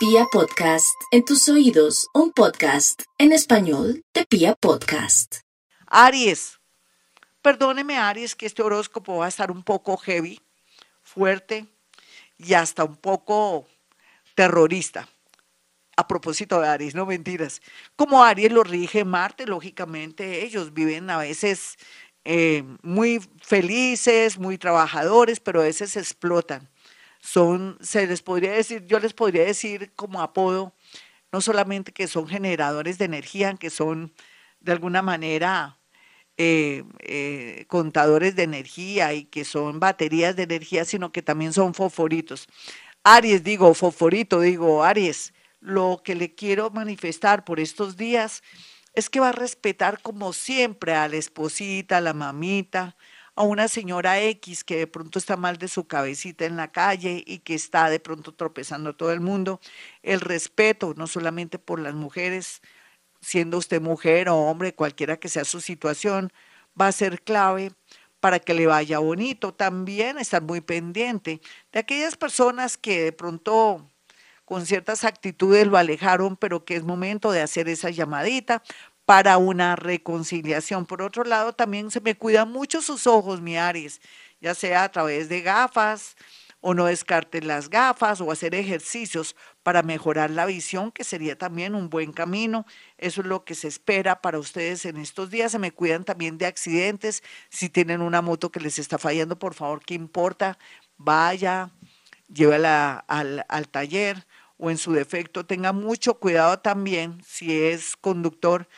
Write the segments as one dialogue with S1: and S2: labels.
S1: Pia Podcast, en tus oídos, un podcast en español de Pia Podcast.
S2: Aries, perdóneme Aries que este horóscopo va a estar un poco heavy, fuerte y hasta un poco terrorista. A propósito de Aries, no mentiras. Como Aries lo rige Marte, lógicamente ellos viven a veces eh, muy felices, muy trabajadores, pero a veces explotan. Son, se les podría decir, yo les podría decir como apodo, no solamente que son generadores de energía, que son de alguna manera eh, eh, contadores de energía y que son baterías de energía, sino que también son fosforitos. Aries, digo, fosforito, digo, Aries, lo que le quiero manifestar por estos días es que va a respetar como siempre a la esposita, a la mamita, a una señora X que de pronto está mal de su cabecita en la calle y que está de pronto tropezando a todo el mundo. El respeto, no solamente por las mujeres, siendo usted mujer o hombre, cualquiera que sea su situación, va a ser clave para que le vaya bonito. También estar muy pendiente de aquellas personas que de pronto con ciertas actitudes lo alejaron, pero que es momento de hacer esa llamadita para una reconciliación. Por otro lado, también se me cuidan mucho sus ojos, mi Aries, ya sea a través de gafas o no descarten las gafas o hacer ejercicios para mejorar la visión, que sería también un buen camino. Eso es lo que se espera para ustedes en estos días. Se me cuidan también de accidentes. Si tienen una moto que les está fallando, por favor, ¿qué importa? Vaya, llévala al, al taller o en su defecto tenga mucho cuidado también si es conductor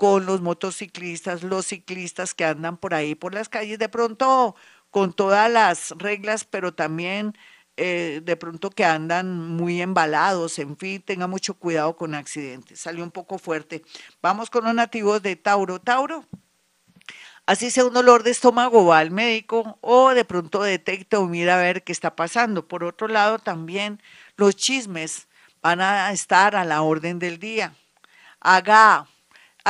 S2: con los motociclistas, los ciclistas que andan por ahí por las calles, de pronto con todas las reglas, pero también eh, de pronto que andan muy embalados, en fin, tenga mucho cuidado con accidentes. Salió un poco fuerte. Vamos con los nativos de Tauro. Tauro, así sea un dolor de estómago, va al médico o de pronto detecta o mira a ver qué está pasando. Por otro lado, también los chismes van a estar a la orden del día. Haga,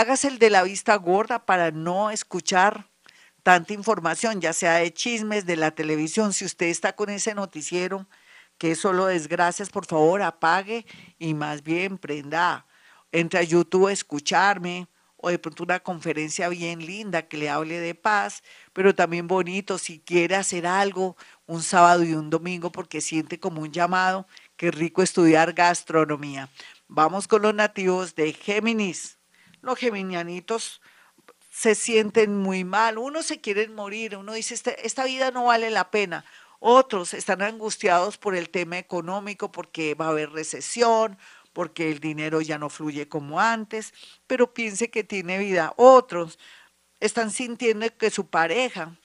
S2: hágase el de la vista gorda para no escuchar tanta información, ya sea de chismes, de la televisión. Si usted está con ese noticiero que es solo desgracias, por favor apague y más bien prenda, entre a YouTube a escucharme o de pronto una conferencia bien linda que le hable de paz, pero también bonito si quiere hacer algo un sábado y un domingo porque siente como un llamado, qué rico estudiar gastronomía. Vamos con los nativos de Géminis. Los geminianitos se sienten muy mal, unos se quieren morir, uno dice, este, esta vida no vale la pena, otros están angustiados por el tema económico porque va a haber recesión, porque el dinero ya no fluye como antes, pero piense que tiene vida. Otros están sintiendo que su pareja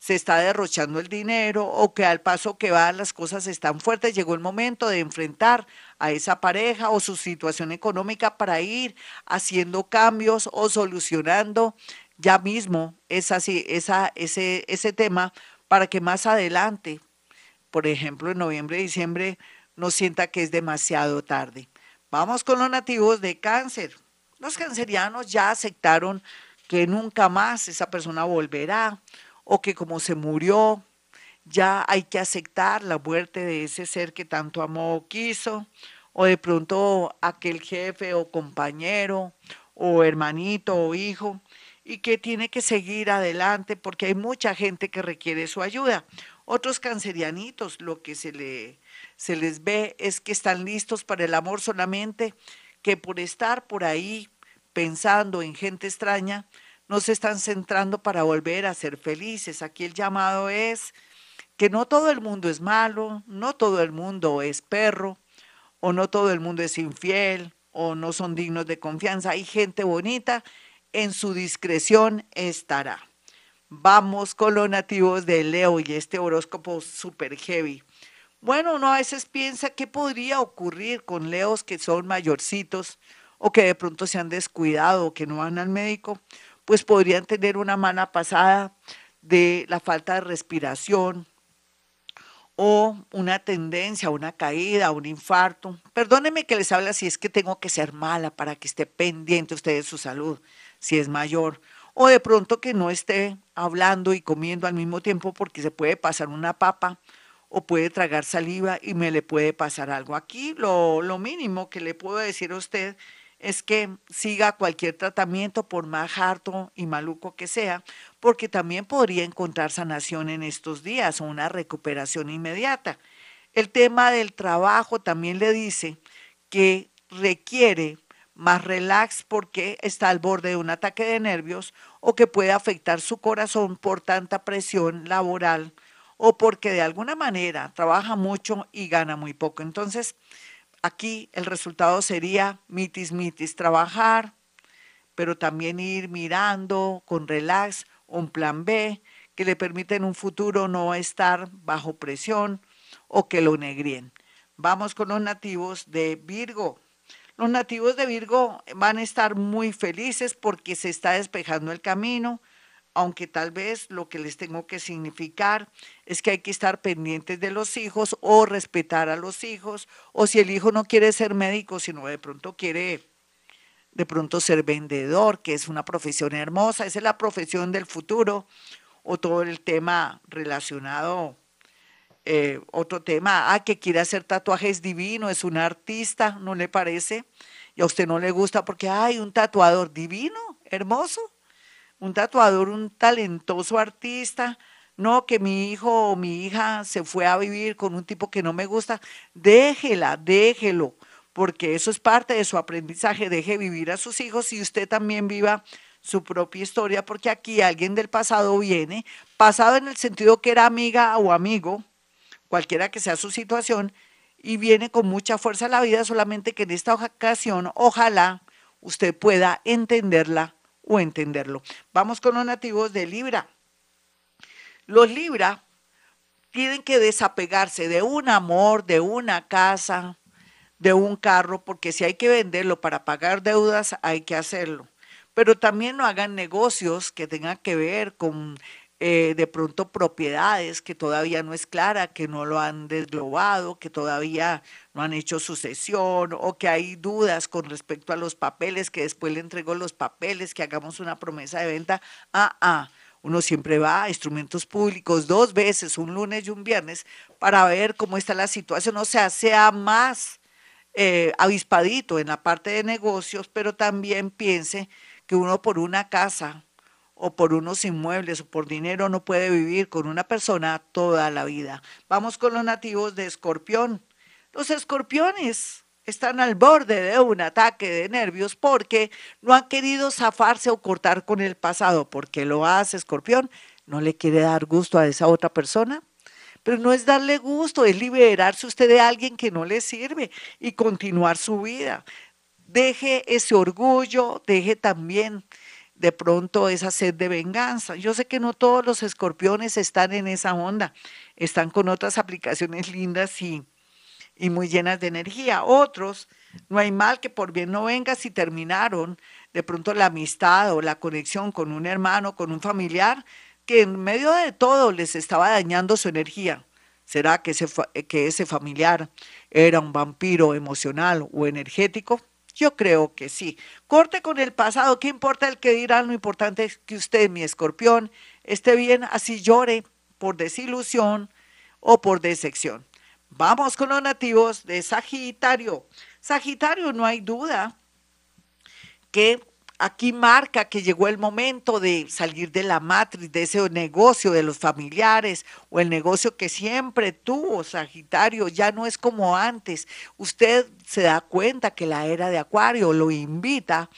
S2: se está derrochando el dinero o que al paso que van las cosas están fuertes, llegó el momento de enfrentar a esa pareja o su situación económica para ir haciendo cambios o solucionando ya mismo ese tema para que más adelante, por ejemplo en noviembre, diciembre, no sienta que es demasiado tarde. Vamos con los nativos de cáncer. Los cancerianos ya aceptaron que nunca más esa persona volverá o que como se murió, ya hay que aceptar la muerte de ese ser que tanto amó o quiso, o de pronto aquel jefe o compañero o hermanito o hijo, y que tiene que seguir adelante porque hay mucha gente que requiere su ayuda. Otros cancerianitos, lo que se, le, se les ve es que están listos para el amor solamente que por estar por ahí pensando en gente extraña, no se están centrando para volver a ser felices. Aquí el llamado es que no todo el mundo es malo, no todo el mundo es perro, o no todo el mundo es infiel, o no son dignos de confianza. Hay gente bonita, en su discreción estará. Vamos con los nativos de Leo y este horóscopo super heavy. Bueno, uno a veces piensa qué podría ocurrir con leos que son mayorcitos o que de pronto se han descuidado o que no van al médico pues podrían tener una mala pasada de la falta de respiración o una tendencia, una caída, un infarto. Perdónenme que les hable si es que tengo que ser mala para que esté pendiente usted de su salud, si es mayor, o de pronto que no esté hablando y comiendo al mismo tiempo porque se puede pasar una papa o puede tragar saliva y me le puede pasar algo. Aquí lo, lo mínimo que le puedo decir a usted que siga cualquier tratamiento, por más harto y maluco que sea, porque también podría encontrar sanación en estos días o una recuperación inmediata. El tema del trabajo también le dice que requiere más relax porque está al borde de un ataque de nervios o que puede afectar su corazón por tanta presión laboral o porque de alguna manera trabaja mucho y gana muy poco. Entonces, Aquí el resultado sería mitis mitis, trabajar, pero también ir mirando con relax un plan B que le permita en un futuro no estar bajo presión o que lo negríen. Vamos con los nativos de Virgo. Los nativos de Virgo van a estar muy felices porque se está despejando el camino, aunque tal vez lo que les tengo que significar es que hay que estar pendientes de los hijos o respetar a los hijos, o si el hijo no quiere ser médico, sino de pronto quiere de pronto ser vendedor, que es una profesión hermosa, esa es la profesión del futuro, o todo el tema relacionado, eh, otro tema, ah, que quiere hacer tatuajes divino, es un artista, ¿no le parece? Y a usted no le gusta porque hay un tatuador divino, hermoso un tatuador, un talentoso artista, no que mi hijo o mi hija se fue a vivir con un tipo que no me gusta, déjela, déjelo, porque eso es parte de su aprendizaje, deje vivir a sus hijos y usted también viva su propia historia, porque aquí alguien del pasado viene, pasado en el sentido que era amiga o amigo, cualquiera que sea su situación, y viene con mucha fuerza a la vida, solamente que en esta ocasión ojalá usted pueda entenderla o entenderlo. Vamos con los nativos de Libra. Los Libra tienen que desapegarse de un amor, de una casa, de un carro, porque si hay que venderlo para pagar deudas, hay que hacerlo. Pero también no hagan negocios que tengan que ver con eh, de pronto propiedades que todavía no es clara, que no lo han desglobado, que todavía no han hecho sucesión o que hay dudas con respecto a los papeles, que después le entrego los papeles, que hagamos una promesa de venta. Ah, ah. Uno siempre va a instrumentos públicos dos veces, un lunes y un viernes, para ver cómo está la situación, o sea, sea más eh, avispadito en la parte de negocios, pero también piense que uno por una casa o por unos inmuebles o por dinero no puede vivir con una persona toda la vida. Vamos con los nativos de Escorpión. Los escorpiones están al borde de un ataque de nervios porque no han querido zafarse o cortar con el pasado. porque lo hace Escorpión? ¿No le quiere dar gusto a esa otra persona? Pero no es darle gusto, es liberarse usted de alguien que no le sirve y continuar su vida. Deje ese orgullo, deje también de pronto esa sed de venganza. Yo sé que no todos los escorpiones están en esa onda, están con otras aplicaciones lindas y, y muy llenas de energía. Otros, no hay mal que por bien no venga si terminaron de pronto la amistad o la conexión con un hermano, con un familiar, que en medio de todo les estaba dañando su energía. ¿Será que ese, que ese familiar era un vampiro emocional o energético? Yo creo que sí. Corte con el pasado. ¿Qué importa el que dirán? Lo importante es que usted, mi escorpión, esté bien, así llore por desilusión o por decepción. Vamos con los nativos de Sagitario. Sagitario, no hay duda que aquí marca que llegó el momento de salir de la matriz, de ese negocio de los familiares o el negocio que siempre tuvo Sagitario, ya no es como antes. Usted se da cuenta que la era de Acuario lo invita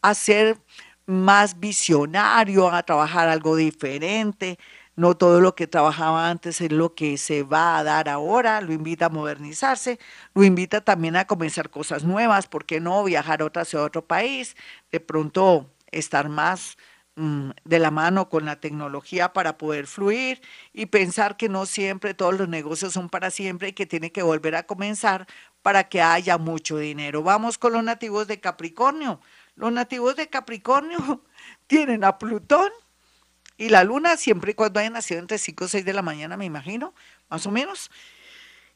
S2: a ser más visionario, a trabajar algo diferente, no todo lo que trabajaba antes es lo que se va a dar ahora, lo invita a modernizarse, lo invita también a comenzar cosas nuevas, ¿por qué no viajar otra hacia otro país? De pronto estar más mm, de la mano con la tecnología para poder fluir y pensar que no siempre todos los negocios son para siempre y que tiene que volver a comenzar para que haya mucho dinero. Vamos con los nativos de Capricornio. Los nativos de Capricornio tienen a Plutón y la luna, siempre y cuando haya nacido entre 5 o 6 de la mañana, me imagino, más o menos.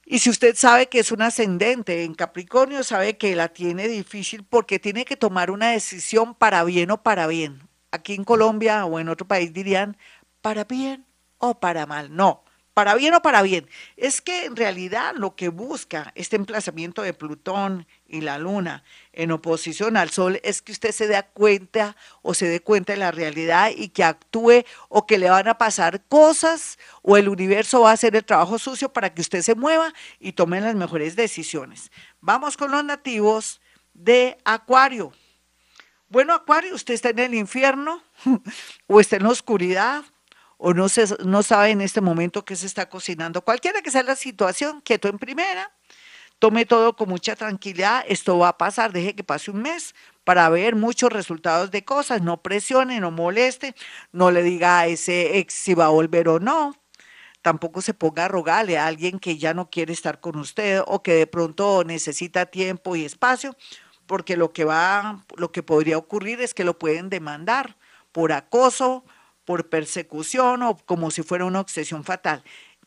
S2: Y si usted sabe que es un ascendente en Capricornio, sabe que la tiene difícil porque tiene que tomar una decisión para bien o para bien. Aquí en Colombia o en otro país dirían para bien o para mal. No, para bien o para bien. Es que en realidad lo que busca este emplazamiento de Plutón y la Luna en oposición al Sol es que usted se dé cuenta o se dé cuenta de la realidad y que actúe o que le van a pasar cosas o el universo va a hacer el trabajo sucio para que usted se mueva y tome las mejores decisiones. Vamos con los nativos de Acuario. Bueno, Acuario, usted está en el infierno o está en la oscuridad o no, se, sabe en este momento qué se está cocinando. Cualquiera que sea la situación, quieto en primera, tome todo con mucha tranquilidad, esto va a pasar, deje que pase un mes para ver muchos resultados de cosas, no presione, no moleste, no le diga a ese ex si va a volver o no, tampoco se ponga a rogarle a alguien que ya no quiere estar con usted o que de pronto necesita tiempo y espacio, porque lo que va, lo que podría ocurrir es que lo pueden demandar por acoso, por persecución o como si fuera una obsesión fatal.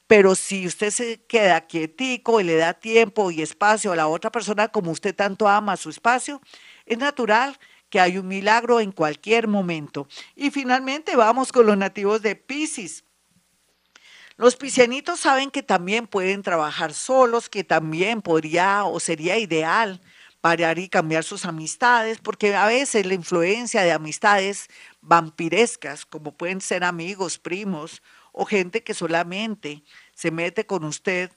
S2: Pero si usted se queda quietico y le da tiempo y espacio a la otra persona como usted tanto ama su espacio, es natural que hay un milagro en cualquier momento. Y finalmente vamos con los nativos de Pisces. Los piscianitos saben que también pueden trabajar solos, que también podría o sería ideal parar y cambiar sus amistades, porque a veces la influencia de amistades vampirescas, como pueden ser amigos, primos o gente que solamente se mete con usted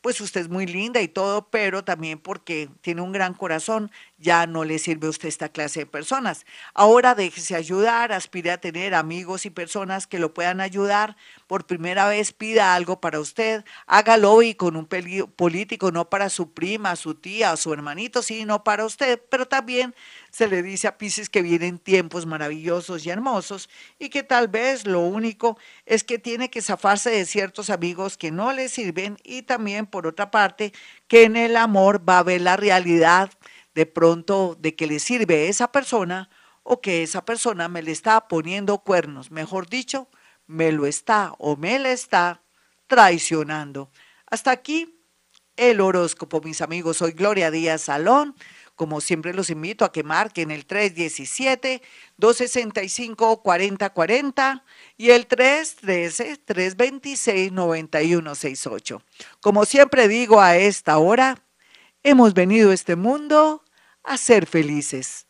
S2: pues usted es muy linda y todo, pero también porque tiene un gran corazón, ya no le sirve a usted esta clase de personas. Ahora déjese ayudar, aspire a tener amigos y personas que lo puedan ayudar. Por primera vez pida algo para usted, hágalo y con un político, no para su prima, su tía su hermanito, sino para usted, pero también se le dice a Pisces que vienen tiempos maravillosos y hermosos y que tal vez lo único es que tiene que zafarse de ciertos amigos que no le sirven y también por otra parte que en el amor va a ver la realidad de pronto de que le sirve esa persona o que esa persona me le está poniendo cuernos, mejor dicho, me lo está o me le está traicionando. Hasta aquí el horóscopo, mis amigos. Soy Gloria Díaz Salón. Como siempre los invito a que marquen el 317-265-4040 y el 313-326-9168. Como siempre digo a esta hora, hemos venido a este mundo a ser felices.